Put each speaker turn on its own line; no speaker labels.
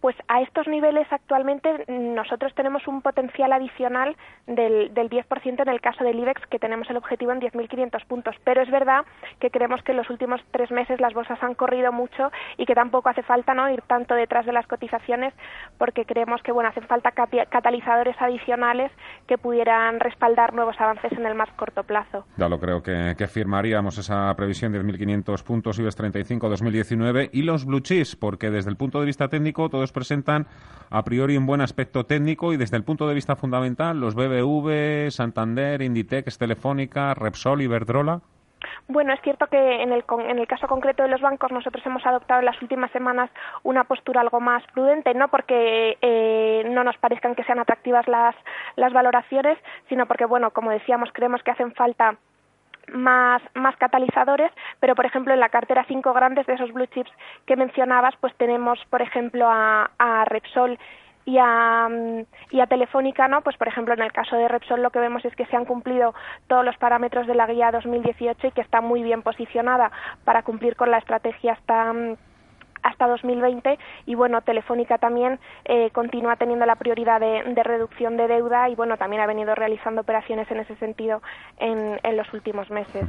Pues a estos niveles actualmente nosotros tenemos un potencial adicional del, del 10% en el caso del IBEX, que tenemos el objetivo en 10.500 puntos. Pero es verdad que creemos que en los últimos tres meses las bolsas han corrido mucho y que tampoco hace falta no ir tanto detrás de las cotizaciones, porque creemos que bueno hacen falta catalizadores adicionales que pudieran respaldar nuevos avances en el más corto plazo.
Ya lo creo que, firmaríamos esa previsión de 10.500 puntos IBEX 35 2019 y los blue chips, porque desde el punto de vista técnico todo presentan a priori un buen aspecto técnico y desde el punto de vista fundamental los BBV, Santander, Inditex, Telefónica, Repsol, Iberdrola.
Bueno, es cierto que en el, en el caso concreto de los bancos nosotros hemos adoptado en las últimas semanas una postura algo más prudente, no porque eh, no nos parezcan que sean atractivas las, las valoraciones, sino porque, bueno, como decíamos, creemos que hacen falta más, más catalizadores, pero por ejemplo en la cartera cinco grandes de esos blue chips que mencionabas, pues tenemos por ejemplo a, Repsol y a, y a Telefónica, ¿no? Pues por ejemplo en el caso de Repsol lo que vemos es que se han cumplido todos los parámetros de la guía 2018 y que está muy bien posicionada para cumplir con la estrategia hasta hasta 2020 y bueno Telefónica también eh, continúa teniendo la prioridad de, reducción de deuda y bueno también ha venido realizando operaciones en ese sentido en, en los últimos meses.